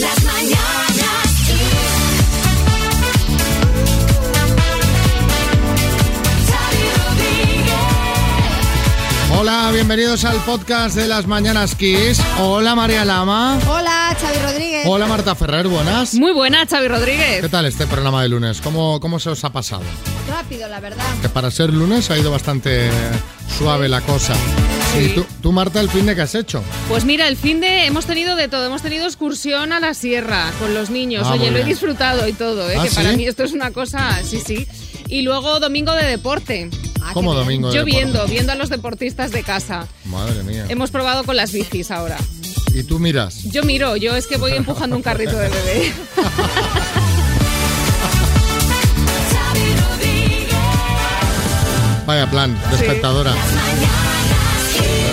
Las mañanas. Hola, bienvenidos al podcast de las Mañanas Kiss. Hola María Lama. Hola, Xavi Rodríguez. Hola Marta Ferrer, buenas. Muy buena, Xavi Rodríguez. ¿Qué tal este programa de lunes? ¿Cócómo, cómo se os ha pasado? Rápido, la verdad. Que para ser lunes ha ido bastante suave la cosa. ¿Y tú, tú, Marta, el fin de qué has hecho? Pues mira, el fin de hemos tenido de todo. Hemos tenido excursión a la sierra con los niños. Ah, Oye, lo he disfrutado y todo, ¿eh? ¿Ah, que para mí esto es una cosa, sí, sí. Y luego domingo de deporte. Ah, ¿Cómo domingo? de Yo viendo, deporte? viendo a los deportistas de casa. Madre mía. Hemos probado con las bicis ahora. ¿Y tú miras? Yo miro, yo es que voy empujando un carrito de bebé. Vaya plan, de Sí. espectadora.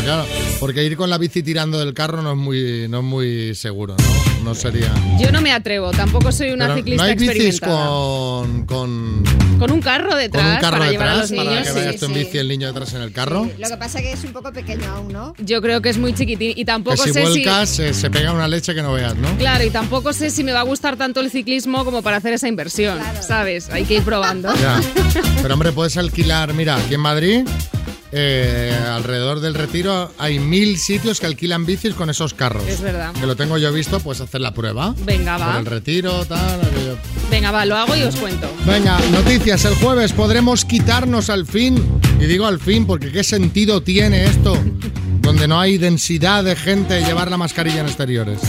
Claro, porque ir con la bici tirando del carro no es muy, no es muy seguro, ¿no? No sería... Yo no me atrevo, tampoco soy una Pero ciclista ¿No hay bicis experimentada. con, con, Con un carro detrás con un carro para llevar a detrás los para niños. que sí. vayas tú en sí. bici el niño detrás en el carro? Lo que pasa es que es un poco pequeño aún, ¿no? Yo creo que es muy chiquitín y Que tampoco si sé si vuelcas se, se pega una leche que no veas, ¿no? Claro, y tampoco sé si me va a gustar tanto el ciclismo como para hacer esa inversión, Claro. ¿sabes? Hay que ir probando. Ya. Pero hombre, puedes alquilar, mira, aquí en Madrid, eh, alrededor del retiro, hay mil sitios que alquilan bicis con esos carros. Es verdad. Que lo tengo yo visto, pues hacer la prueba. Venga, Por va. el retiro, tal. aquello. Venga, va, lo hago y os cuento. Venga, noticias. El jueves podremos quitarnos al fin. Y digo al fin porque ¿qué sentido tiene esto? Donde no hay densidad de gente llevar la mascarilla en exteriores.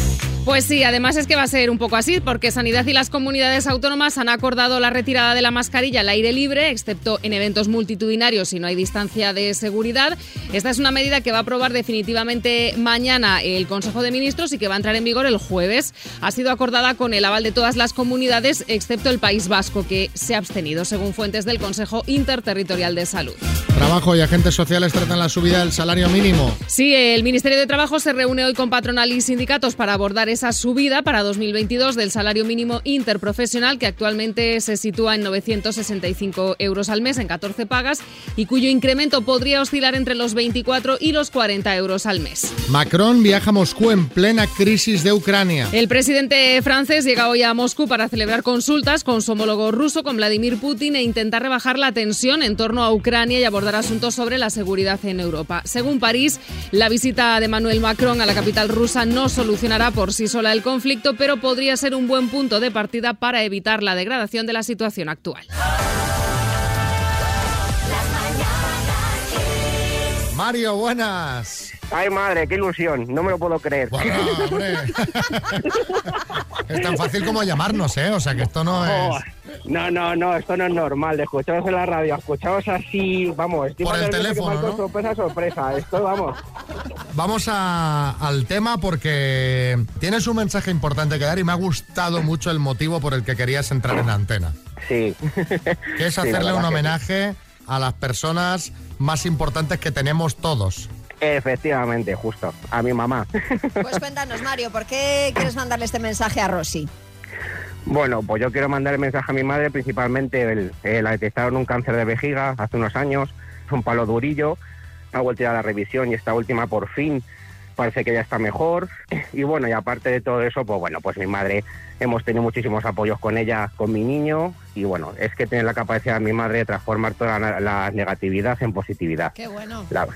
Pues sí, además es que va a ser un poco así, porque Sanidad y las comunidades autónomas han acordado la retirada de la mascarilla al aire libre, excepto en eventos multitudinarios si no hay distancia de seguridad. Esta es una medida que va a aprobar definitivamente mañana el Consejo de Ministros y que va a entrar en vigor el jueves. Ha sido acordada con el aval de todas las comunidades, excepto el País Vasco, que se ha abstenido, según fuentes del Consejo Interterritorial de Salud. Trabajo y agentes sociales tratan la subida del salario mínimo. Sí, el Ministerio de Trabajo se reúne hoy con patronal y sindicatos para abordar esa subida para 2022 del salario mínimo interprofesional que actualmente se sitúa en 965 euros al mes en 14 pagas y cuyo incremento podría oscilar entre los 24 y los 40 euros al mes. Macron viaja a Moscú en plena crisis de Ucrania. El presidente francés llega hoy a Moscú para celebrar consultas con su homólogo ruso, con Vladimir Putin, e intentar rebajar la tensión en torno a Ucrania y abordar asuntos sobre la seguridad en Europa. Según París, la visita de Manuel Macron a la capital rusa no solucionará por sí sola el conflicto, pero podría ser un buen punto de partida para evitar la degradación de la situación actual. Mario, buenas. Ay, madre, qué ilusión. No me lo puedo creer. Bueno, hombre. es tan fácil como llamarnos, ¿eh? O sea que esto no Oh, es... no, no, no, esto no es normal. De escucharos en la radio, escucharos así, vamos. estoy Por el teléfono, marco ¿no? Sorpresa, sorpresa. Esto, vamos. Vamos a- al tema porque tienes un mensaje importante que dar y me ha gustado mucho el motivo por el que querías entrar en la antena. Sí. Que es hacerle un sí. homenaje a las personas más importantes que tenemos todos. Efectivamente, justo. A mi mamá. Pues cuéntanos, Mario, ¿por qué quieres mandarle este mensaje a Rosy? Bueno, pues yo quiero mandar el mensaje a mi madre, principalmente el, eh, la detectaron un cáncer de vejiga hace unos años, un palo durillo, ha vuelto a la revisión y esta última por fin parece que ya está mejor. Y bueno, y aparte de todo eso, pues bueno, pues mi madre, hemos tenido muchísimos apoyos con ella, con mi niño, y bueno, es que tiene la capacidad mi madre de transformar toda la, la negatividad en positividad. Qué bueno. La-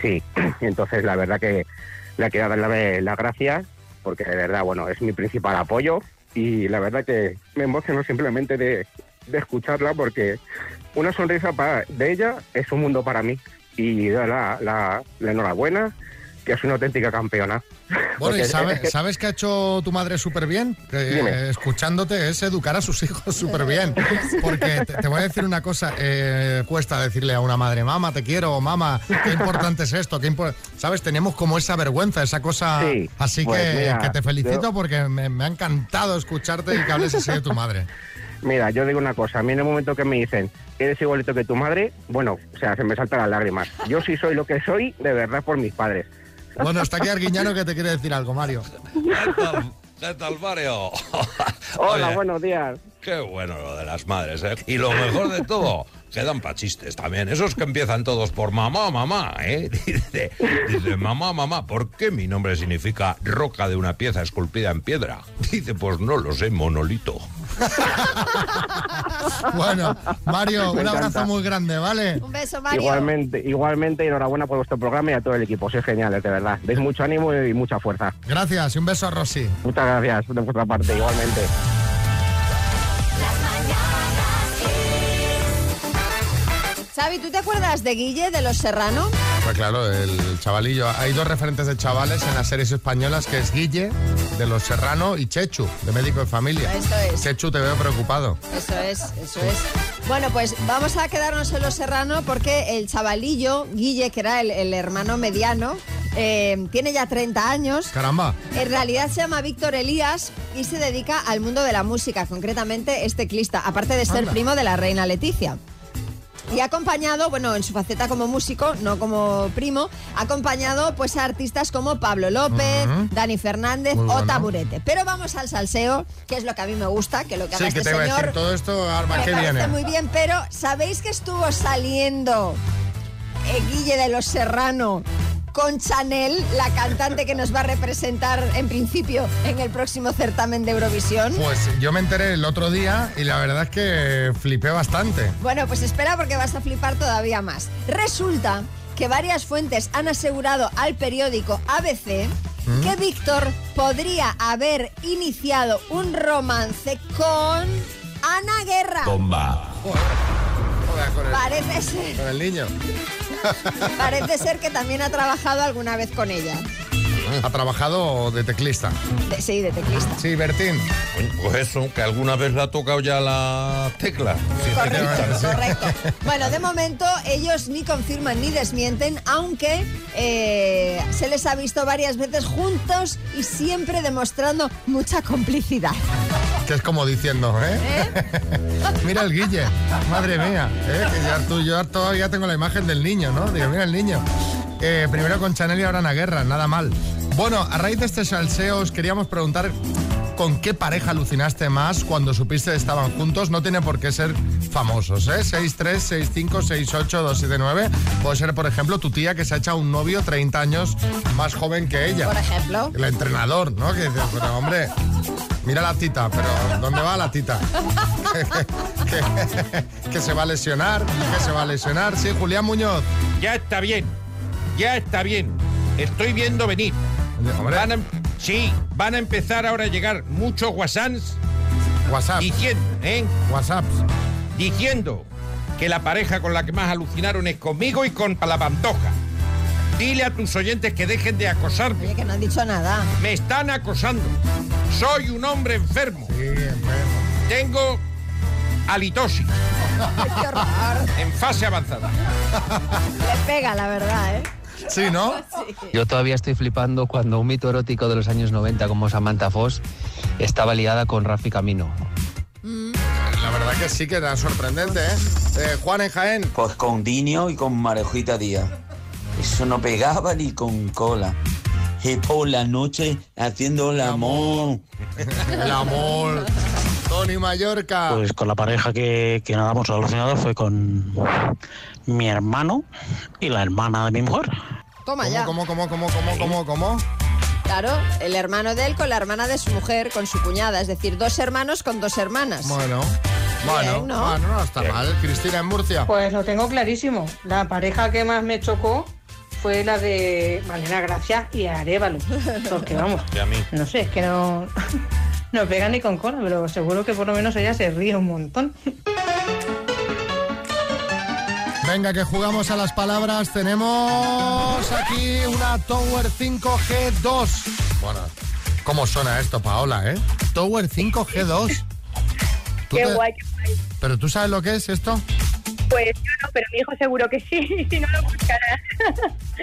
sí, entonces la verdad que le quiero dar la- las gracias porque de verdad, bueno, es mi principal apoyo y la verdad que me emociono simplemente de, escucharla porque una sonrisa para, de ella es un mundo para mí. Y la, la, la enhorabuena que es una auténtica campeona. Bueno, Porque ¿y sabe- que- sabes qué ha hecho tu madre súper bien? Dime. escuchándote es educar a sus hijos súper bien. Porque te, te voy a decir una cosa, eh, cuesta decirle a una madre, mamá, te quiero, mamá, qué importante es esto, qué impo-". ¿sabes? Tenemos como esa vergüenza, esa cosa... Sí, así pues que, mira, que te felicito yo- porque me, me ha encantado escucharte y que hables así de tu madre. Mira, yo digo una cosa, a mí en el momento que me dicen eres igualito que tu madre, bueno, o sea, se me saltan las lágrimas. Yo sí soy lo que soy, de verdad, por mis padres. Bueno, está aquí Arguiñano que te quiere decir algo, Mario. ¿Qué tal, qué tal, Mario? Hola, Oye, buenos días. Qué bueno lo de las madres, ¿eh? Y lo mejor de todo, Quedan pa' chistes también. Esos que empiezan todos por mamá, mamá, ¿eh? Dice, dice, mamá, mamá, ¿por qué mi nombre significa roca de una pieza esculpida en piedra? Dice, pues no lo sé, monolito. Bueno, Mario, Me un abrazo muy grande, ¿vale? Un beso, Mario. Igualmente, igualmente, enhorabuena por vuestro programa y a todo el equipo. Sois geniales, de verdad. Deis mucho ánimo y mucha fuerza. Gracias y un beso a Rosy. Muchas gracias de vuestra parte, igualmente. Xavi, ¿tú te acuerdas de Guille de Los Serrano? Pues claro, el chavalillo. Hay dos referentes de chavales en las series españolas, que es Guille, de Los Serrano, y Chechu, de Médico de Familia. Eso es. Chechu, te veo preocupado. Eso es, eso es. Bueno, pues vamos a quedarnos en Los Serrano porque el chavalillo, Guille, que era el, el hermano mediano, eh, tiene ya 30 años. Caramba. En realidad se llama Víctor Elías y se dedica al mundo de la música, concretamente es teclista, aparte de ser Anda. primo de la reina Leticia. Y ha acompañado, bueno, en su faceta como músico, no como primo, ha acompañado pues a artistas como Pablo López. Dani Fernández Muy o bueno. Taburete. Pero vamos al salseo, que es lo que a mí me gusta, que lo que haga Sí, que este te iba a señor decir todo esto, Arma, me ¿qué parece viene? muy bien, pero ¿sabéis que estuvo saliendo eh, Guille de los Serrano con Chanel, la cantante que nos va a representar en principio en el próximo certamen de Eurovisión? Pues yo me enteré el otro día y la verdad es que flipé bastante. Bueno, pues espera porque vas a flipar todavía más. Resulta que varias fuentes han asegurado al periódico ABC ¿Mm? que Víctor podría haber iniciado un romance con Ana Guerra. Bomba. Joder, con el, Parece ser. con el niño. Parece ser que también ha trabajado alguna vez con ella. Ha trabajado de teclista. De- sí, de teclista. Sí, Bertín. Pues eso, que alguna vez le ha tocado ya la tecla. Correcto, sí. correcto. Bueno, de momento ellos ni confirman ni desmienten, aunque eh, se les ha visto varias veces juntos y siempre demostrando mucha complicidad. Que es como diciendo, ¿eh? mira el Guille, madre mía, ¿eh? que ya tú, yo todavía tengo la imagen del niño, ¿no? Digo, mira el niño. Eh, primero con Chanel y ahora Ana Guerra, nada mal. Bueno, a raíz de este salseo os queríamos preguntar con qué pareja alucinaste más cuando supiste que estaban juntos. No tiene por qué ser famosos, ¿eh? 6, 65, 68, 279. Puede ser, por ejemplo, tu tía que se ha echado un novio 30 años más joven que ella. Por ejemplo. El entrenador, ¿no? Que dice, pero hombre, mira la tita, pero ¿dónde va la tita? que, que- que se va a lesionar, que se va a lesionar. Sí, Julián Muñoz. Ya está bien, ya está bien. Estoy viendo venir. Hombre, Van a, em- sí, van a empezar ahora a llegar muchos WhatsApps WhatsApp, diciendo, ¿eh? WhatsApp. Diciendo que la pareja con la que más alucinaron es conmigo y con la pantoja. Dile a tus oyentes que dejen de acosarme. Oye, que no han dicho nada. Me están acosando. Soy un hombre enfermo. Sí, enfermo. Tengo halitosis en fase avanzada. Le pega, la verdad, ¿eh? Sí, ¿no? Yo todavía estoy flipando cuando un mito erótico de los años 90 como Samantha Foss estaba liada con Rafi Camino. Que sí que era sorprendente, ¿eh? Eh, Juan en Jaén. Pues con Dinio y con Marejita Díaz. Eso no pegaba ni con cola. Y por la noche haciendo el amor. El amor. Tony Mallorca. Pues con la pareja que, que nada hemos alucinado fue con mi hermano y la hermana de mi mujer. Toma ¿Cómo, ya. cómo, cómo, cómo, cómo, cómo, cómo? Claro, el hermano de él con la hermana de su mujer, con su cuñada. Es decir, dos hermanos con dos hermanas. Bueno, bueno, Bien, ¿no? bueno, no está mal. Cristina en Murcia. Pues lo tengo clarísimo. La pareja que más me chocó fue la de Malena Gracia y Arevalo. Porque vamos, Y a mí. no sé, es que no, no pega ni con cola, pero seguro que por lo menos ella se ríe un montón. Venga, que jugamos a las palabras. Tenemos aquí una Tower 5G2. Bueno, ¿cómo suena esto, Paola, eh? Tower 5G2. ¿Tú Qué te- guay. ¿Pero tú sabes lo que es esto? Pues yo no, pero mi hijo seguro que sí, si no lo buscará.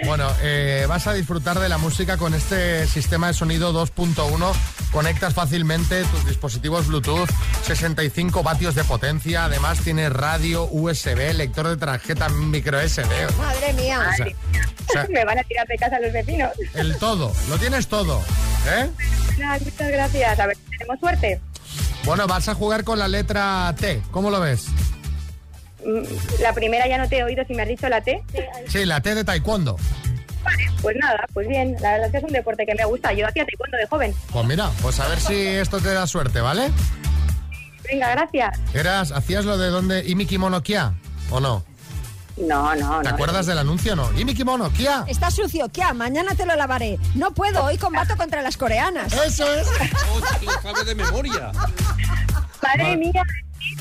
Bueno, eh, vas a disfrutar de la música con este sistema de sonido 2.1. Conectas fácilmente tus dispositivos Bluetooth, 65 vatios de potencia. Además, tiene radio USB, lector de tarjeta micro SD. Madre mía. O sea, o sea, Me van a tirar de casa los vecinos. el todo, lo tienes todo. ¿eh? Nada, muchas gracias. A ver si tenemos suerte. Bueno, vas a jugar con la letra T. ¿Cómo lo ves? Mm, La primera ya no te he oído si me has dicho la T. Sí, la T de taekwondo. Pues nada, pues bien, la verdad es que es un deporte que me gusta. Yo hacía taekwondo de joven. Pues mira, pues a ver si esto te da suerte, ¿vale? Venga, gracias. Eras, ¿hacías lo de donde Imi Kimono Kia o no? No, no, ¿Te no. acuerdas del anuncio o no? Imi Kimono Kia. Está sucio, ¿qué? Mañana te lo lavaré. No puedo, hoy combato contra las coreanas. Eso es. lo sabe de memoria. Madre mía,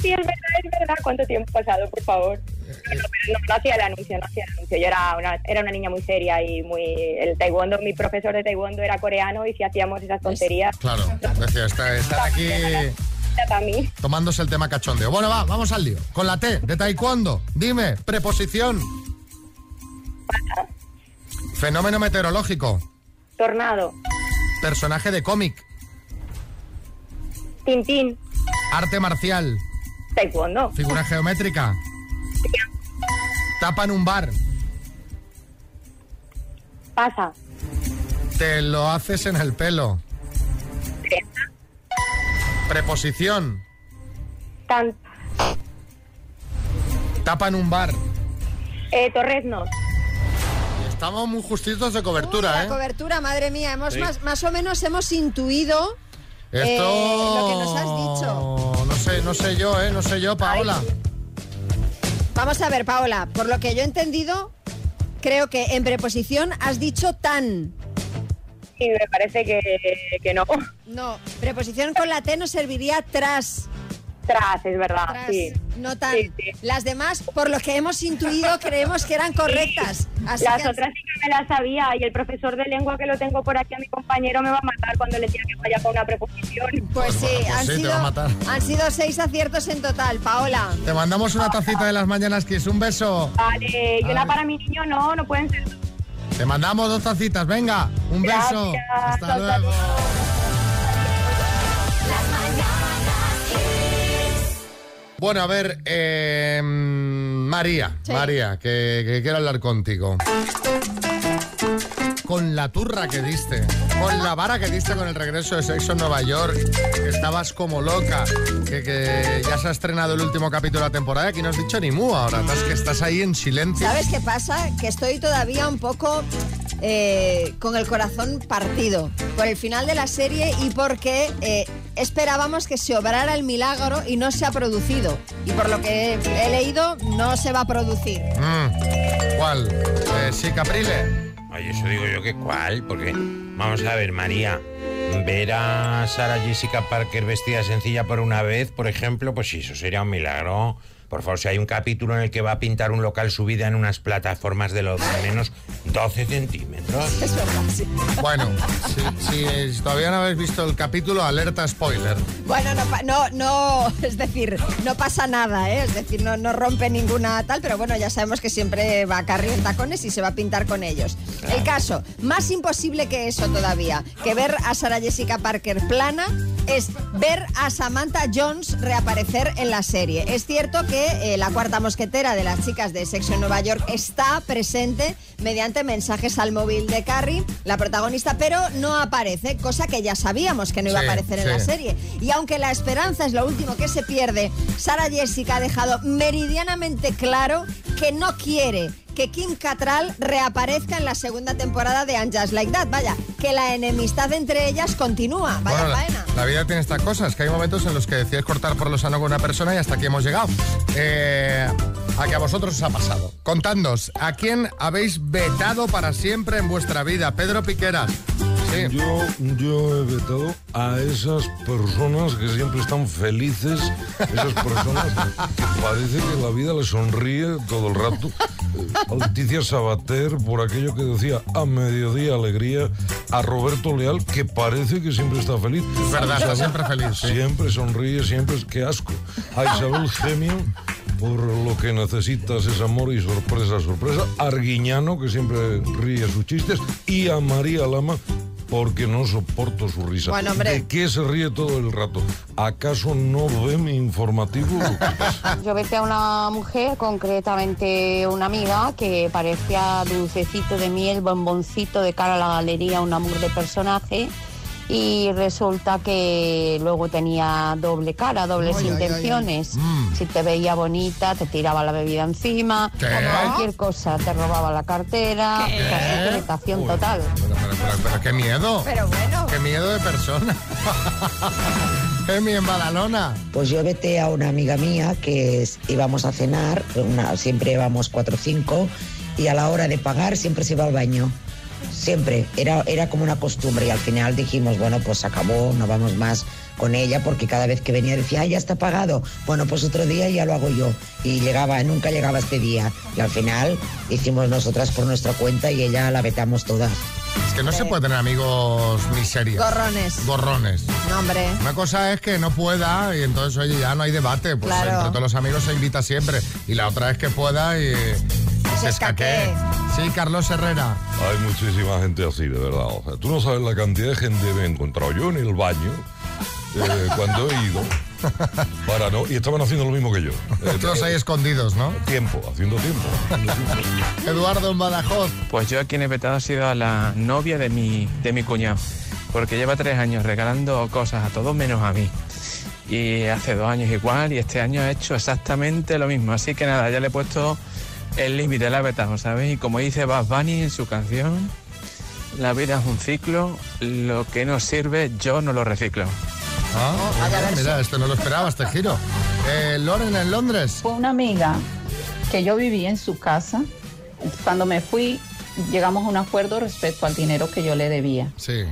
sí, es verdad, es verdad. ¿Cuánto tiempo ha pasado, por favor? No, no, pero no, no hacía el anuncio, no hacía el anuncio. Yo era una, era una niña muy seria y muy... El taekwondo, mi profesor de taekwondo era coreano y si hacíamos esas tonterías... Claro, decía, está, están aquí tomándose el tema cachondeo. Bueno, va, vamos al lío. Con la T de taekwondo. Dime, preposición. Fenómeno meteorológico. Tornado, Personaje de cómic. Tintín, Arte marcial. Taekwondo, Figura geométrica. Tapa en un bar. pasa, Te lo haces en el pelo. Preposición. tan, Tapa en un bar. eh, torreznos, Estamos muy justitos de cobertura, La ¿eh? cobertura, madre mía, hemos Sí. más, más o menos hemos intuido Esto eh, lo que nos has dicho. No sé, no sé yo, ¿eh? No sé yo, Paola. Vamos a ver, Paola, por lo que yo he entendido, creo que en preposición has dicho tan. y me parece que, que no. No, preposición con la T nos serviría tras. Tras, es verdad, Tras, sí. no tan. Las demás, por lo que hemos intuido, creemos que eran correctas. Así Las que- otras sí que me las sabía y el profesor de lengua que lo tengo por aquí a mi compañero me va a matar cuando le diga que vaya con una preposición. Pues sí, han, sí, te sido, va a matar. han sido seis aciertos en total, Paola. Te mandamos una tacita de las mañanas, Kiss. Un beso. Vale, y una para mi niño no, no pueden ser. Te mandamos dos tacitas, venga. Un beso. Gracias, Hasta hasta luego. Bueno, a ver, eh, María, Sí. María, que, que quiero hablar contigo. Con la turra que diste, con la vara que diste con el regreso de Sexo en Nueva York, que estabas como loca, que, que ya se ha estrenado el último capítulo de la temporada, aquí no has dicho ni mu ahora, estás, que estás ahí en silencio. ¿Sabes qué pasa? Que estoy todavía un poco eh, con el corazón partido por el final de la serie y porque eh, esperábamos que se obrara el milagro y no se ha producido. Y por lo que he leído, no se va a producir. Mm, ¿Cuál? Eh, sí, Caprile. Ay, eso digo yo que cuál, porque vamos a ver, María, ver a Sara Jessica Parker vestida sencilla por una vez, por ejemplo, pues sí, eso sería un milagro. Por favor, si hay un capítulo en el que va a pintar un local subida en unas plataformas de lo menos 12 centímetros. Es verdad, sí. Bueno, si, si todavía no habéis visto el capítulo, alerta spoiler. Bueno, no, no, no, es decir, no pasa nada, ¿eh? Es decir, no, no rompe ninguna tal, pero bueno, ya sabemos que siempre va a carril en tacones y se va a pintar con ellos. El caso, más imposible que eso todavía, que ver a Sara Jessica Parker plana, es ver a Samantha Jones reaparecer en la serie. Es cierto que eh, la cuarta mosquetera de las chicas de Sexo en Nueva York está presente mediante mensajes al móvil de Carrie, la protagonista, pero no aparece, cosa que ya sabíamos que no iba Sí, a aparecer en la serie. Y aunque la esperanza es lo último que se pierde, Sara Jessica ha dejado meridianamente claro que no quiere que Kim Cattrall reaparezca en la segunda temporada de And Just Like That. Vaya, que la enemistad entre ellas continúa. Vaya Bueno, la, faena. la vida tiene estas cosas, que hay momentos en los que decides cortar por lo sano con una persona y hasta aquí hemos llegado. Eh, a que a vosotros os ha pasado. Contadnos, ¿a quién habéis vetado para siempre en vuestra vida? Pedro Piqueras. Sí. Yo, yo he vetado a esas personas que siempre están felices, esas personas que parece que la vida les sonríe todo el rato. Eh, A Leticia Sabater, por aquello que decía a mediodía alegría, a Roberto Leal, que parece que siempre está feliz. Es verdad, está siempre feliz, sí. Siempre sonríe, siempre es que asco. A Isabel Gemio, por lo que necesitas es amor y sorpresa, sorpresa. A Arguiñano, que siempre ríe sus chistes. Y a María Lama, porque no soporto su risa. Bueno, hombre. ¿De qué se ríe todo el rato? ¿Acaso no ve mi informativo? Yo vete a una mujer, concretamente una amiga, que parecía dulcecito de miel, bomboncito de cara a la galería, un amor de personaje. Y resulta que luego tenía doble cara, dobles Ay, ay, ay, ay. intenciones. Mm. Si te veía bonita, te tiraba la bebida encima, ¿Qué? cualquier cosa, te robaba la cartera, casi penetración total. Pero, pero, pero, pero qué miedo. Pero bueno. Qué miedo de persona. Emi en Badalona. Pues yo vete a una amiga mía que es- íbamos a cenar, una- siempre íbamos cuatro o cinco, y a la hora de pagar siempre se iba al baño. Siempre, era, era como una costumbre y al final dijimos, bueno, pues acabó, no vamos más con ella porque cada vez que venía decía, "Ay, ya está pagado. Bueno, pues otro día ya lo hago yo. Y llegaba, nunca llegaba este día. Y al final hicimos nosotras por nuestra cuenta y ella la vetamos todas. Es que no se puede tener amigos miserias. Gorrones. Gorrones. No, hombre. Una cosa es que no pueda y entonces, oye, ya no hay debate. Pues Claro. entre todos los amigos se invita siempre. Y la otra es que pueda y se escaquee. Sí, Carlos Herrera. Hay muchísima gente así, de verdad. O sea, tú no sabes la cantidad de gente que me he encontrado yo en el baño eh, cuando he ido. Para no, y estaban haciendo lo mismo que yo. Eh, Todos ahí escondidos, ¿no? Tiempo, haciendo tiempo. haciendo tiempo. Eduardo en Badajoz. Pues yo aquí en Petado ha sido a la novia de mi, de mi cuñado, porque lleva tres años regalando cosas a todos menos a mí. Y hace dos años igual, y este año ha hecho exactamente lo mismo. Así que nada, ya le he puesto el límite, la vetado, ¿sabes? Y como dice Bad Bunny en su canción, la vida es un ciclo, lo que no sirve yo no lo reciclo. Ah, mira, mira, esto no lo esperaba, este giro. Eh, Loren en Londres. Fue una amiga que yo vivía en su casa. Cuando me fui, llegamos a un acuerdo respecto al dinero que yo le debía. Sí.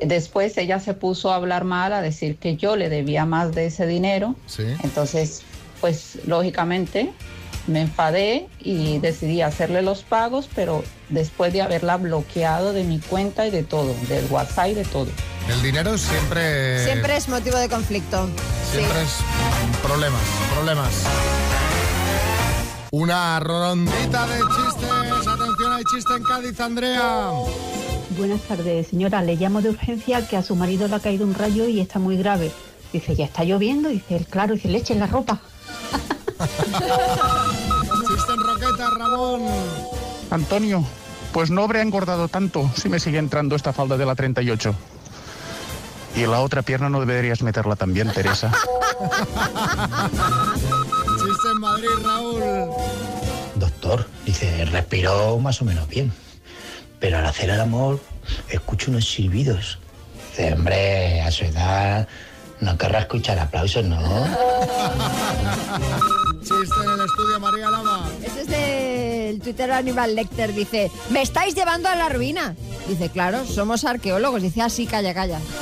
Después ella se puso a hablar mal, a decir que yo le debía más de ese dinero. Sí. Entonces, pues lógicamente me enfadé y decidí hacerle los pagos, pero después de haberla bloqueado de mi cuenta y de todo, del WhatsApp y de todo. El dinero siempre. Siempre es motivo de conflicto. Siempre es problemas, problemas. Una rondita de chistes. Atención, hay chiste en Cádiz, Andrea. Buenas tardes, señora. Le llamo de urgencia que a su marido le ha caído un rayo y está muy grave. Dice, ¿ya está lloviendo? Dice, claro, dice, le echen la ropa. Chiste en Roqueta, Ramón. Antonio, pues no habré engordado tanto si me sigue entrando esta falda de la 38. Y la otra pierna no deberías meterla también, Teresa. Chiste en Madrid, Raúl. Doctor, dice, respiró más o menos bien. Pero al hacer el amor, escucho unos silbidos. Dice, hombre, a su edad no querrá escuchar aplausos, ¿no? Chiste en el estudio, María Lama. Este es del Twitter Aníbal Lecter. Dice, me estáis llevando a la ruina. Dice, claro, somos arqueólogos. Dice, así, calla, calla.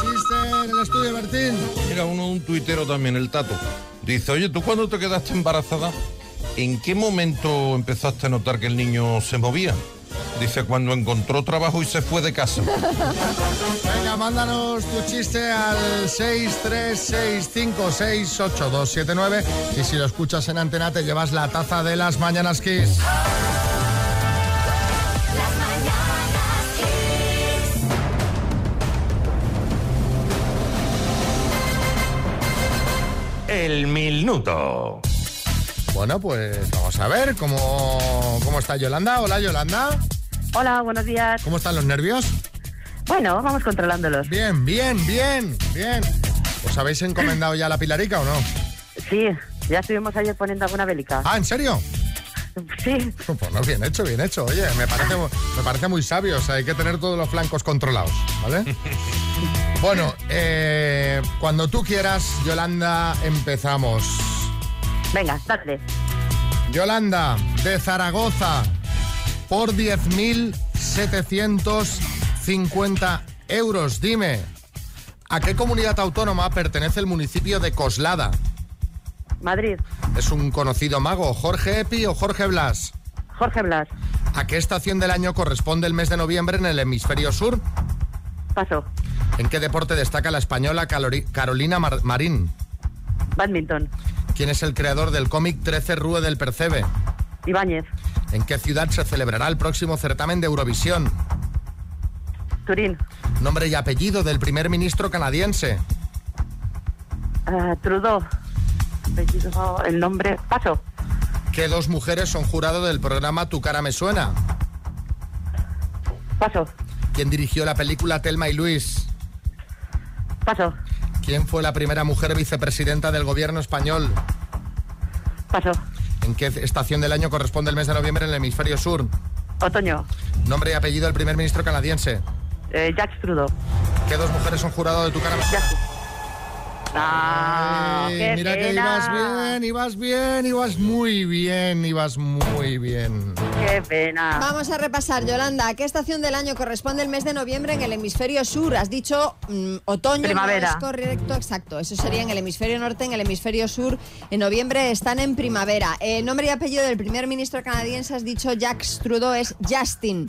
Chiste en el estudio, Bertín. Mira, uno, un tuitero también, el Tato. Dice, oye, ¿tú cuando te quedaste embarazada, en qué momento empezaste a notar que el niño se movía? Dice, cuando encontró trabajo y se fue de casa. Venga, mándanos tu chiste al 636568279 y si lo escuchas en antena te llevas la taza de las Mañanas Kiss. El minuto. Bueno, pues vamos a ver cómo, cómo está Yolanda. Hola, Yolanda. Hola, buenos días. ¿Cómo están los nervios? Bueno, vamos controlándolos. Bien, bien, bien, bien. ¿Os habéis encomendado ya la pilarica o no? Sí, ya estuvimos ayer poniendo alguna bélica. Ah, ¿en serio? Sí. Pues no, bien hecho, bien hecho. Oye, me parece, me parece muy sabio. O sea, hay que tener todos los flancos controlados, ¿vale? Bueno, eh, cuando tú quieras, Yolanda, empezamos. Venga, dale. Yolanda, de Zaragoza, por 10.750 euros. Dime, ¿a qué comunidad autónoma pertenece el municipio de Coslada? Madrid, ¿Es un conocido mago, Jorge Epi o Jorge Blas? Jorge Blas. ¿A qué estación del año corresponde el mes de noviembre en el hemisferio sur? Paso. ¿En qué deporte destaca la española Calori- Carolina Mar- Marín? Badminton. ¿Quién es el creador del cómic 13 Rue del Percebe? Ibáñez. ¿En qué ciudad se celebrará el próximo certamen de Eurovisión? Turín. Nombre y apellido del primer ministro canadiense. Ah, Trudeau. Apellido, El nombre. Paso. ¿Qué dos mujeres son jurado del programa Tu cara me suena? Paso. ¿Quién dirigió la película Telma y Luis? Paso. ¿Quién fue la primera mujer vicepresidenta del gobierno español? Paso. ¿En qué estación del año corresponde el mes de noviembre en el hemisferio sur? Otoño. Nombre y apellido del primer ministro canadiense. Eh, Jacques Trudeau. ¿Qué dos mujeres son jurado de tu cara? Ah, Ay, qué mira que ibas bien, ibas bien, ibas muy bien, ibas muy bien. Qué pena. Vamos a repasar, Yolanda. ¿A qué estación del año corresponde el mes de noviembre en el hemisferio sur? Has dicho mm, otoño. no Primavera. es correcto, exacto. Eso sería en el hemisferio norte, en el hemisferio sur. En noviembre están en primavera. El nombre y apellido del primer ministro canadiense, has dicho Jacques Trudeau, es Justin.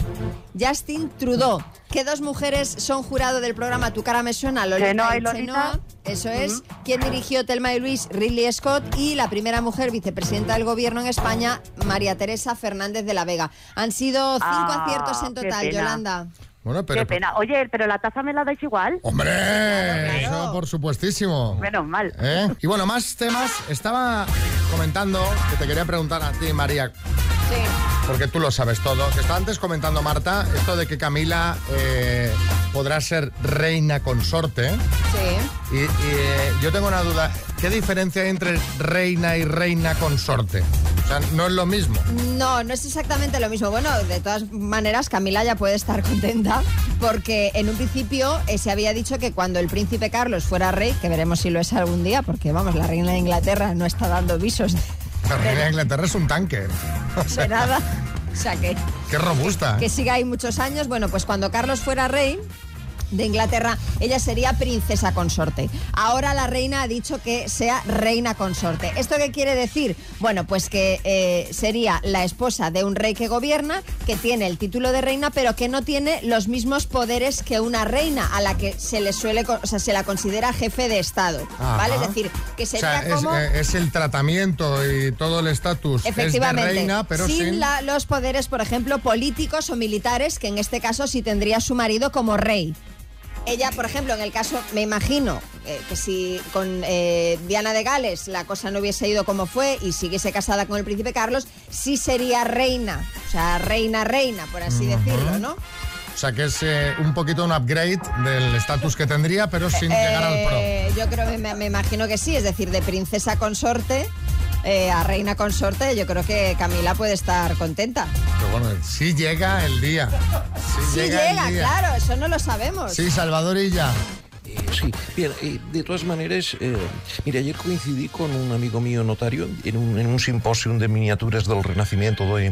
Justin Trudeau. ¿Qué dos mujeres son jurado del programa Tu cara me suena? Lolita Chenoa y y Lolita. Chenoa. Eso es. ¿Quién dirigió Telma y Luis? Ridley Scott. Y la primera mujer vicepresidenta del gobierno en España, María Teresa Fernández de la Vega. Han sido cinco Ah, aciertos en total. Yolanda. Bueno, pero... Qué pena. Oye, pero la taza me la dais igual. ¡Hombre! Eso por supuestísimo. Menos mal. ¿Eh? Y bueno, más temas. Estaba comentando que te quería preguntar a ti, María, Sí. Porque tú lo sabes todo. Estaba antes comentando, Marta, esto de que Camila eh, podrá ser reina consorte. Sí. Y, y, eh, yo tengo una duda. ¿Qué diferencia hay entre reina y reina consorte? O sea, no es lo mismo. No, no es exactamente lo mismo. Bueno, de todas maneras, Camila ya puede estar contenta porque en un principio eh, se había dicho que cuando el príncipe Carlos fuera rey, que veremos si lo es algún día, porque vamos, la reina de Inglaterra no está dando visos La reina de Inglaterra es un tanque. O sea, de nada. O sea que, Qué robusta. que siga ahí muchos años. Bueno, pues cuando Carlos fuera rey de Inglaterra, ella sería princesa consorte. Ahora la reina ha dicho que sea reina consorte. ¿Esto qué quiere decir? Bueno, pues que eh, sería la esposa de un rey que gobierna, que tiene el título de reina, pero que no tiene los mismos poderes que una reina, a la que se le suele, o sea, se la considera jefe de Estado. Ajá. ¿Vale? Es decir, que O sería sea, como. eh, es el tratamiento y todo el estatus es de Efectivamente, reina, pero sin, sin... la- los poderes, por ejemplo, políticos o militares, que en este caso sí tendría su marido como rey. Ella, por ejemplo, en el caso, me imagino eh, que si con eh, Diana de Gales la cosa no hubiese ido como fue y siguiese casada con el príncipe Carlos, sí sería reina, o sea, reina, reina, por así decirlo, ¿no? O sea, que es eh, un poquito un upgrade del estatus que tendría, pero sin llegar al pro. Yo creo, me, me imagino que sí, es decir, de princesa consorte eh, a reina consorte, yo creo que Camila puede estar contenta. Pero bueno, sí llega el día. Sí, Sí llega, llega, el día. claro, eso no lo sabemos. Sí, Salvador y ya. Eh, sí, bien, eh, de todas maneras, eh, mira, ayer coincidí con un amigo mío notario en un, en un simposio de miniaturas del Renacimiento. de,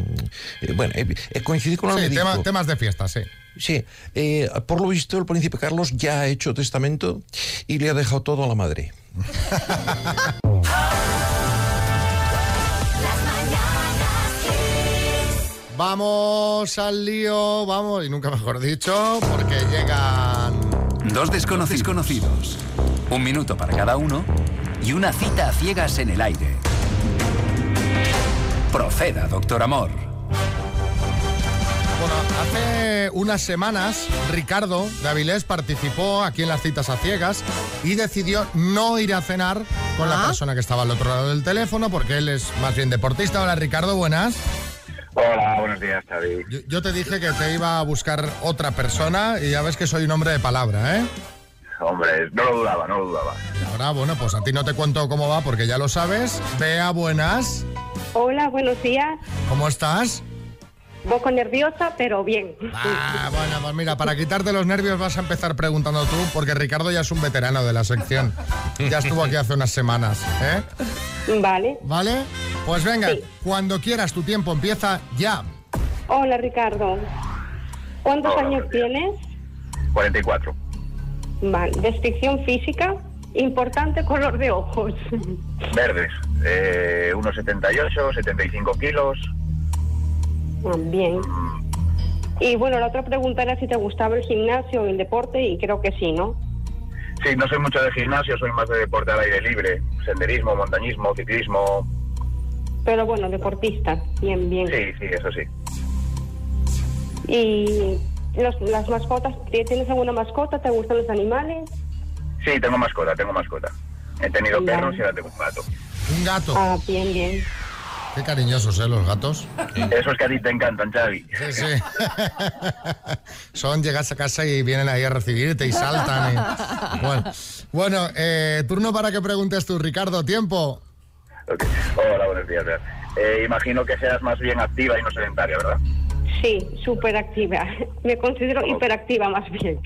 eh, bueno, eh, coincidí con el Sí, tema- temas de fiesta, sí. Sí, eh, por lo visto el príncipe Carlos ya ha hecho testamento y le ha dejado todo a la madre. Vamos al lío, vamos, y nunca mejor dicho, porque llegan... Dos desconocidos conocidos. Un minuto para cada uno y una cita a ciegas en el aire. Proceda, doctor Amor. Bueno, hace unas semanas Ricardo de Avilés participó aquí en las citas a ciegas y decidió no ir a cenar con la persona que estaba al otro lado del teléfono porque él es más bien deportista. Hola Ricardo, buenas. Hola, buenos días, Xavi. Yo, yo te dije que te iba a buscar otra persona y ya ves que soy un hombre de palabra, ¿eh? Hombre, no lo dudaba, no lo dudaba. Y ahora, bueno, pues a ti no te cuento cómo va porque ya lo sabes. Bea, buenas. Hola, buenos días. ¿Cómo estás? Poco nerviosa, pero bien. Ah, bueno, pues mira, para quitarte los nervios vas a empezar preguntando tú, porque Ricardo ya es un veterano de la sección. Ya estuvo aquí hace unas semanas, ¿eh? Vale. ¿Vale? Pues venga, cuando quieras, tu tiempo empieza ya. Hola, Ricardo. ¿Cuántos Hola, años tienes? 44. Vale. Descripción física. Importante color de ojos. Verdes. Eh, unos 78, 75 kilos. Ah, Bien. Y bueno, la otra pregunta era si te gustaba el gimnasio o el deporte y creo que sí, ¿no? Sí, no soy mucho de gimnasio, soy más de deporte al aire libre. Senderismo, montañismo, ciclismo. Pero bueno, deportista. Bien, bien. Sí, sí, eso sí. Y los- las mascotas, ¿tienes alguna mascota? ¿Te gustan los animales? Sí, tengo mascota, tengo mascota. He tenido perros y ahora tengo un gato. Un gato. Ah, bien, bien. Qué cariñosos, ¿eh? Los gatos. Esos que a ti te encantan, Xavi. Sí, sí. Son, llegas a casa y vienen ahí a recibirte y saltan. y- Bueno, bueno eh, turno para que preguntes tú, Ricardo. Tiempo. Hola, buenos días. Eh, imagino que seas más bien activa y no sedentaria, ¿verdad? Sí, súper activa. Me considero hiperactiva más bien.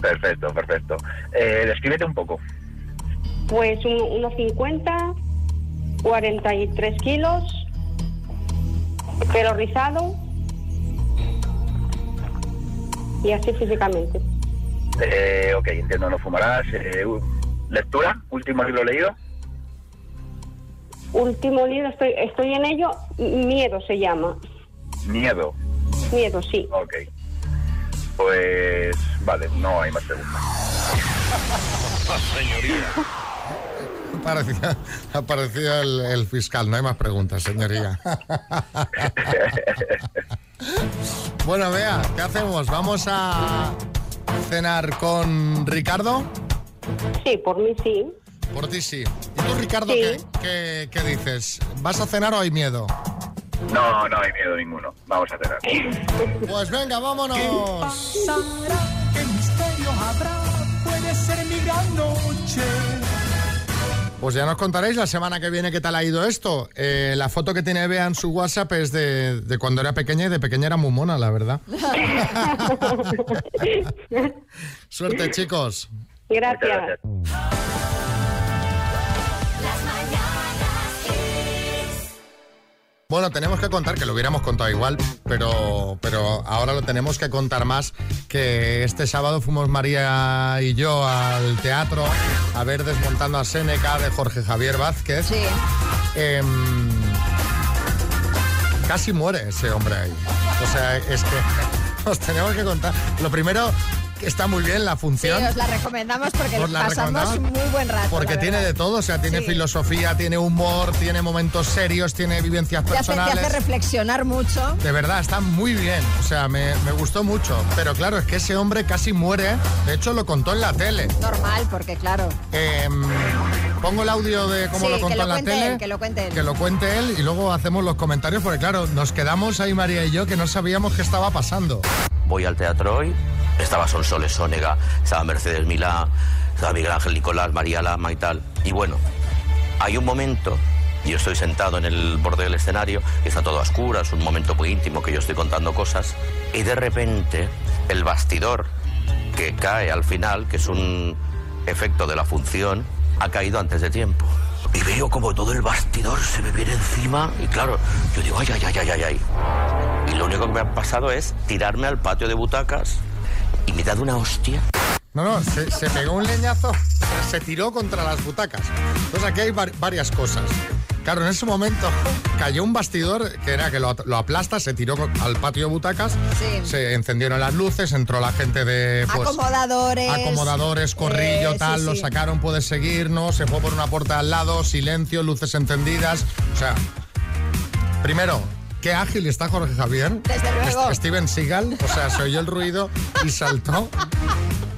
Perfecto, perfecto. Eh, descríbete un poco. Pues un- unos 50, 43 kilos, pelo rizado y así físicamente. Eh, ok, entiendo, no fumarás. Eh, ¿Lectura? ¿Último libro leído? Último libro, estoy, estoy en ello, Miedo se llama. Miedo. Miedo, sí. Ok. Pues vale, no hay más preguntas. Señoría. Aparecía, aparecía el, el fiscal. No hay más preguntas, señoría. bueno, vea, ¿qué hacemos? ¿Vamos a cenar con Ricardo? Sí, por mí sí. Por ti sí. ¿Y tú, Ricardo, Sí. ¿qué, qué, qué dices? ¿Vas a cenar o hay miedo? No, no hay miedo ninguno. Vamos a cenar. Pues venga, vámonos. ¿Qué misterio habrá? Puede ser mi gran noche. Pues ya nos contaréis la semana que viene qué tal ha ido esto. Eh, la foto que tiene Bea en su WhatsApp es de, de cuando era pequeña y de pequeña era muy mona, la verdad. Suerte, chicos. Gracias. Bueno, tenemos que contar, que lo hubiéramos contado igual, pero, pero ahora lo tenemos que contar más, que este sábado fuimos María y yo al teatro a ver Desmontando a Séneca de Jorge Javier Vázquez. Sí. Em, casi muere ese hombre ahí. O sea, es que os tenemos que contar. Lo primero, que está muy bien la Sí, función. os la recomendamos porque Os la pasamos recomendamos muy buen rato. Porque tiene de todo, o sea, tiene Sí. filosofía, tiene humor, tiene momentos serios, tiene vivencias Te hace, te personales. hace reflexionar mucho. De verdad, está muy bien. O sea, me, me gustó mucho. Pero claro, es que ese hombre casi muere. De hecho, lo contó en la tele. Normal, porque claro. Em, pongo el audio de cómo Sí, lo que contó lo en la tele. él, que lo cuente él. que lo cuente él y luego hacemos los comentarios. Porque claro, nos quedamos ahí María y yo que no sabíamos qué estaba pasando. Voy al teatro hoy. Estaba Sonsoles Sónega, estaba Mercedes Milá, estaba Miguel Ángel Nicolás, María Lama y tal. Y bueno, hay un momento, yo estoy sentado en el borde del escenario, está todo a oscuras, un momento muy íntimo que yo estoy contando cosas, y de repente el bastidor que cae al final, que es un efecto de la función, ha caído antes de tiempo. Y veo como todo el bastidor se me viene encima, y claro, yo digo, ay, ay, ay, ay, ay, ay. Y lo único que me ha pasado es tirarme al patio de butacas y me he dado una hostia. No, no, se, se pegó un leñazo, se tiró contra las butacas. Entonces aquí hay var- varias cosas. Claro, en ese momento cayó un bastidor que era que lo, lo aplasta, se tiró al patio de butacas, Sí. se encendieron las luces, entró la gente de pues, Acomodadores. acomodadores, corrillo, Eh, sí, tal, lo sí. sacaron, puedes seguirnos, se fue por una puerta al lado, silencio, luces encendidas. O sea, primero, qué ágil está Jorge Javier. Desde luego. Est- Steven Seagal, o sea, se oyó el ruido y saltó.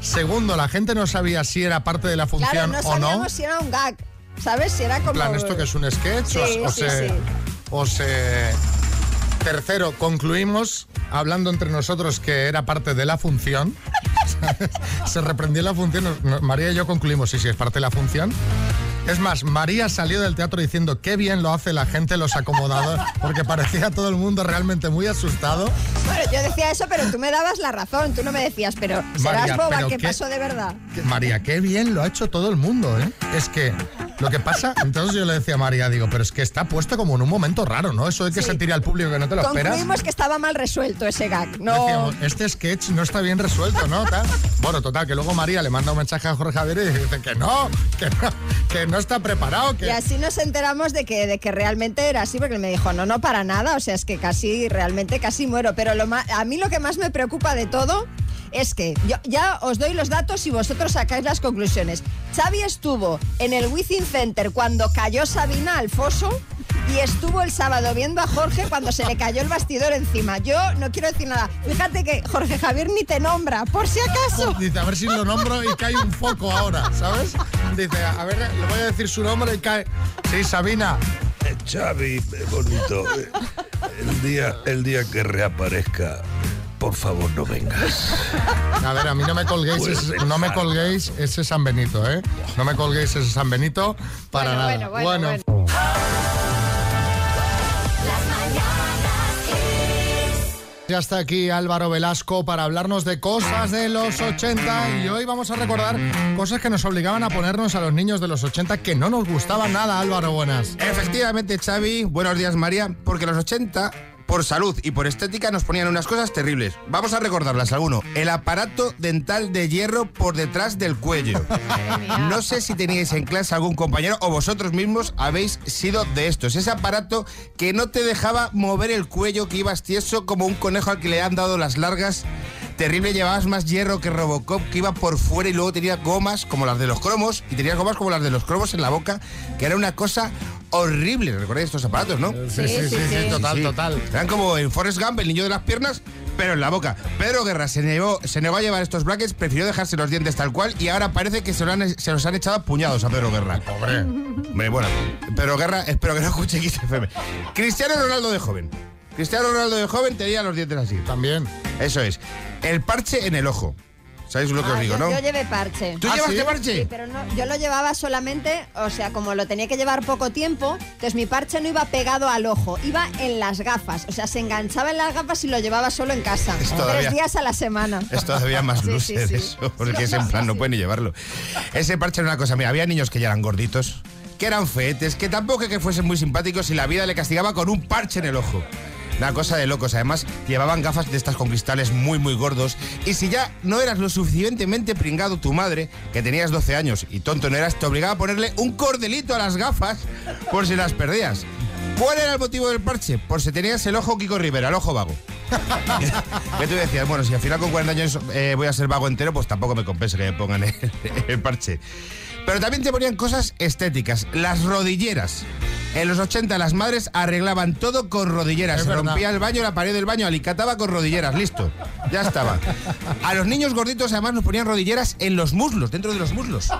Segundo, la gente no sabía si era parte de la función Claro, no o no. sabíamos si era un gag. ¿Sabes? Si era como. En plan, ¿esto que es un sketch? Sí, o, o sí, se, sí. o se- Tercero, concluimos hablando entre nosotros que era parte de la función. se reprendió la función. María y yo concluimos, sí, sí, es parte de la función. Es más, María salió del teatro diciendo qué bien lo hace la gente, los acomodadores, porque parecía todo el mundo realmente muy asustado. Bueno, yo decía eso, pero tú me dabas la razón. Tú no me decías, pero serás María, boba, pero ¿qué qué- pasó de verdad? María, qué bien lo ha hecho todo el mundo, ¿eh? Es que lo que pasa, entonces yo le decía a María, digo, pero es que está puesto como en un momento raro, ¿no? Eso de que Sí. se tire al público que no te lo esperas. Concluimos que estaba mal resuelto ese gag. No. Decíamos, este sketch no está bien resuelto, ¿no? Tal. Bueno, total, que luego María le manda un mensaje a Jorge Javier y dice que no, que no, que no está preparado, que... Y así nos enteramos de que, de que realmente era así, porque él me dijo, no, no, para nada, o sea, es que casi, realmente casi muero. Pero lo a mí lo que más me preocupa de todo es que yo ya os doy los datos y vosotros sacáis las conclusiones. Xavi estuvo en el Within Center cuando cayó Sabina al foso y estuvo el sábado viendo a Jorge cuando se le cayó el bastidor encima. Yo no quiero decir nada. Fíjate que Jorge Javier ni te nombra, por si acaso. Dice, a ver si lo nombro y cae un foco ahora, ¿sabes? Dice, a ver, le voy a decir su nombre y cae... Sí, Sabina. Eh, Xavi, bonito. eh, El día, el día que reaparezca, por favor no vengas. A ver, a mí no me colguéis, Pues, ese- no me colguéis ese San Benito, ¿eh? No me colguéis ese San Benito para Bueno, nada. bueno, bueno, Ya está aquí Álvaro Velasco para hablarnos de cosas de los 80 y hoy vamos a recordar cosas que nos obligaban a ponernos a los niños de los 80 que no nos gustaban nada, Álvaro, buenas. Efectivamente, Xavi, buenos días María, porque los 80, por salud y por estética, nos ponían unas cosas terribles. Vamos a recordarlas alguno. El aparato dental de hierro por detrás del cuello. No sé si teníais en clase algún compañero o vosotros mismos habéis sido de estos. Ese aparato que no te dejaba mover el cuello, que ibas tieso como un conejo al que le han dado las largas. Terrible, llevabas más hierro que Robocop, que iba por fuera y luego tenía gomas como las de los cromos y tenías gomas como las de los cromos en la boca, que era una cosa horrible. ¿Recordáis estos aparatos, no? Sí, sí, sí, sí, total, total. Eran como en Forrest Gump, el niño de las piernas, pero en la boca. Pedro Guerra se negó, se negó a llevar estos brackets, prefirió dejarse los dientes tal cual y ahora parece que se, lo han- se los han echado a puñados a Pedro Guerra. Pobre. Hombre, bueno, Pedro Guerra, espero que no escuche XFM. Cristiano Ronaldo de joven. Cristiano Ronaldo de joven tenía los dientes así. También. Eso es. El parche en el ojo. ¿Sabéis lo que os Ah, digo, yo, no? yo llevé parche. ¿Tú ¿Ah, llevaste sí? parche? Sí, pero no, yo lo llevaba solamente, o sea, como lo tenía que llevar poco tiempo, entonces mi parche no iba pegado al ojo, iba en las gafas. O sea, se enganchaba en las gafas y lo llevaba solo en casa. Todavía- Tres días a la semana. Es todavía más Sí, sí, eso, porque es en plan, no pueden ni llevarlo. Ese parche era una cosa, mira, había niños que ya eran gorditos, que eran feetes, que tampoco que fuesen muy simpáticos y la vida le castigaba con un parche en el ojo. Una cosa de locos, además llevaban gafas de estas con cristales muy muy gordos y si ya no eras lo suficientemente pringado tu madre, que tenías 12 años y tonto no eras, te obligaba a ponerle un cordelito a las gafas por si las perdías. ¿Cuál era el motivo del parche? Por si tenías el ojo Kiko Rivera, el ojo vago. que tú decías, bueno, si al final con 40 años eh, voy a ser vago entero, pues tampoco me compensa que me pongan el, el parche. Pero también te ponían cosas estéticas, las rodilleras. En los 80 las madres arreglaban todo con rodilleras. Se rompía el baño, la pared del baño, alicataba con rodilleras, listo. Ya estaba. A los niños gorditos además nos ponían rodilleras en los muslos, dentro de los muslos.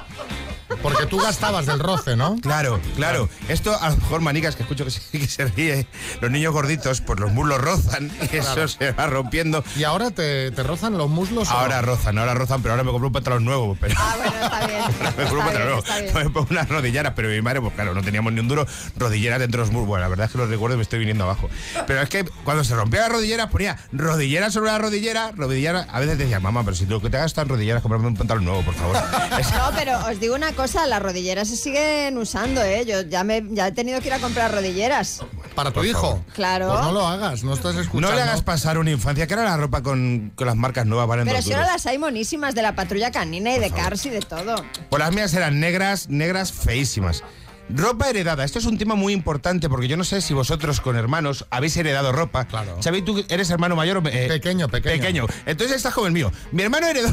Porque tú gastabas del roce, ¿no? Claro, claro. Esto a lo mejor, manicas, que escucho que se, que se ríe, los niños gorditos, pues los muslos rozan y eso Claro. se va rompiendo. ¿Y ahora te, te rozan los muslos? o no? Ahora rozan, ahora rozan, pero ahora me compro un pantalón nuevo. Pero Ah, bueno, está bien. me compro un pantalón bien, nuevo. bien. Me pongo unas rodilleras, pero mi madre, pues claro, no teníamos ni un duro, rodilleras dentro de los muslos. Bueno, la verdad es que los recuerdo y me estoy viniendo abajo. Pero es que cuando se rompía la rodillera, ponía rodillera sobre la rodillera, rodillera. A veces decía, mamá, pero si lo que te hagas están rodilleras, comprarme un pantalón nuevo, por favor. No, pero os digo una cosa, las rodilleras se siguen usando, ¿eh? Yo ya, me, ya he tenido que ir a comprar rodilleras. ¿Para tu Por hijo? favor. Claro. Pues no lo hagas, no estás escuchando. No le hagas pasar una infancia, que era la ropa con, con las marcas nuevas, valen Pero si ahora las hay monísimas de la patrulla canina y de Cars y de todo. Pues las mías eran negras, negras feísimas. Ropa heredada. Esto es un tema muy importante porque yo no sé si vosotros con hermanos habéis heredado ropa. Claro. Xavi, tú eres hermano mayor o eh, Pequeño, pequeño. Pequeño. Entonces estás como el mío. Mi hermano heredó.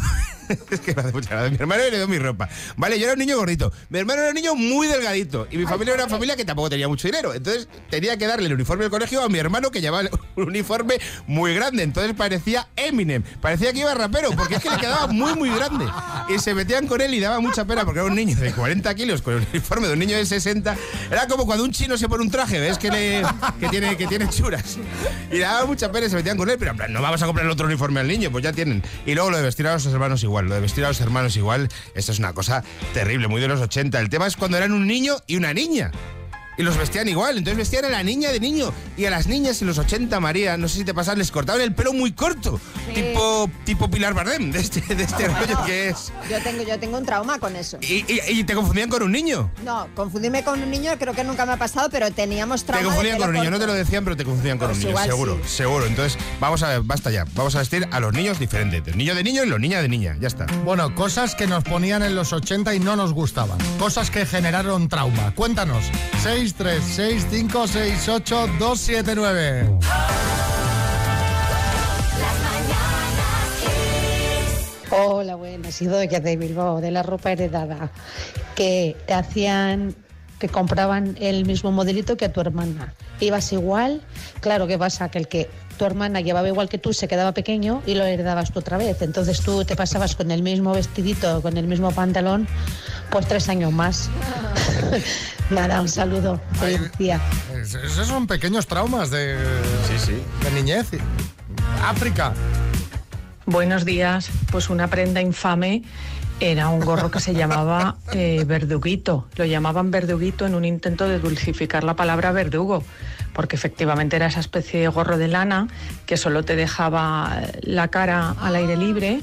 es que me hace mucha gracia. Mi hermano heredó mi ropa. Vale, yo era un niño gordito. Mi hermano era un niño muy delgadito. Y mi familia era una familia que tampoco tenía mucho dinero. Entonces tenía que darle el uniforme del colegio a mi hermano que llevaba un uniforme muy grande. Entonces parecía Eminem. Parecía que iba rapero porque es que le quedaba muy, muy grande. Y se metían con él y daba mucha pena porque era un niño de 40 kilos con el uniforme de un niño de 60. Era como cuando un chino se pone un traje, ¿ves? Que, le, que, tiene, que tiene churas. Y daba mucha pena y se metían con él, pero en plan, no vamos a comprar otro uniforme al niño, pues ya tienen. Y luego lo de vestir a los hermanos igual, lo de vestir a los hermanos igual, esto es una cosa terrible, muy de los 80. El tema es cuando eran un niño y una niña. Y los vestían igual, entonces vestían a la niña de niño. Y a las niñas en los 80, María, no sé si te pasan, les cortaban el pelo muy corto. Tipo, tipo Pilar Bardem, de este, de este rollo que es. Yo tengo, yo tengo un trauma con eso. Y, y- y te confundían con un niño. No, confundirme con un niño creo que nunca me ha pasado, pero teníamos Te trauma. de confundían con un niño, no te lo decían, pero te confundían con Pues un niño, igual seguro, sí. seguro. Entonces, vamos a ver, basta ya. Vamos a vestir a los niños diferentes. El niño de niño y los niñas de niña, ya está. Bueno, cosas que nos ponían en los 80 y no nos gustaban. Cosas que generaron trauma. Cuéntanos. 636568279. Hola, buenas. Y Doña de Bilbao, de la ropa heredada, que te hacían, que compraban el mismo modelito que a tu hermana. Ibas igual, claro que pasa que el que tu hermana llevaba igual que tú se quedaba pequeño y lo heredabas tú otra vez. Entonces tú te pasabas con el mismo vestidito, con el mismo pantalón, pues tres años más. Nada, un saludo. Feliz día. Es- Esos son pequeños traumas de, de niñez. África. Buenos días. Pues una prenda infame era un gorro que se llamaba eh, verduguito. Lo llamaban verduguito en un intento de dulcificar la palabra verdugo, porque efectivamente era esa especie de gorro de lana que solo te dejaba la cara al aire libre.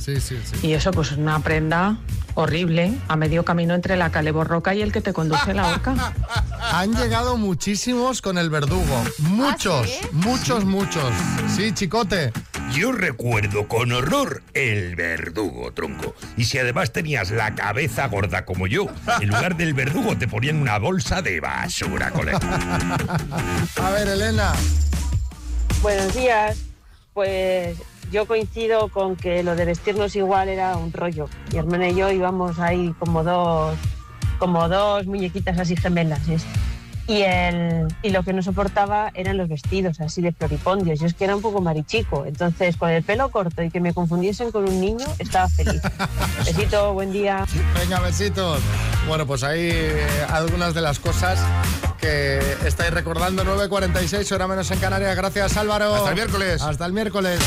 Y eso pues es una prenda horrible, a medio camino entre la caleborroca y el que te conduce la horca. Han llegado muchísimos con el verdugo. Muchos, muchos, muchos. Sí, chicote. Yo recuerdo con horror el verdugo, tronco. Y si además tenías la cabeza gorda como yo, en lugar del verdugo te ponían una bolsa de basura, colega. A ver, Elena. Buenos días. Pues yo coincido con que lo de vestirnos igual era un rollo. Mi hermana y yo íbamos ahí como dos, como dos muñequitas así gemelas. ¿sí? Y, el, y lo que no soportaba eran los vestidos así de floripondios. Yo es que era un poco marichico. Entonces, con el pelo corto y que me confundiesen con un niño, estaba feliz. Besito, buen día. Venga, besitos. Bueno, pues ahí eh, algunas de las cosas que estáis recordando. 9.46, hora menos en Canarias. Gracias, Álvaro. Hasta el miércoles. Hasta el miércoles.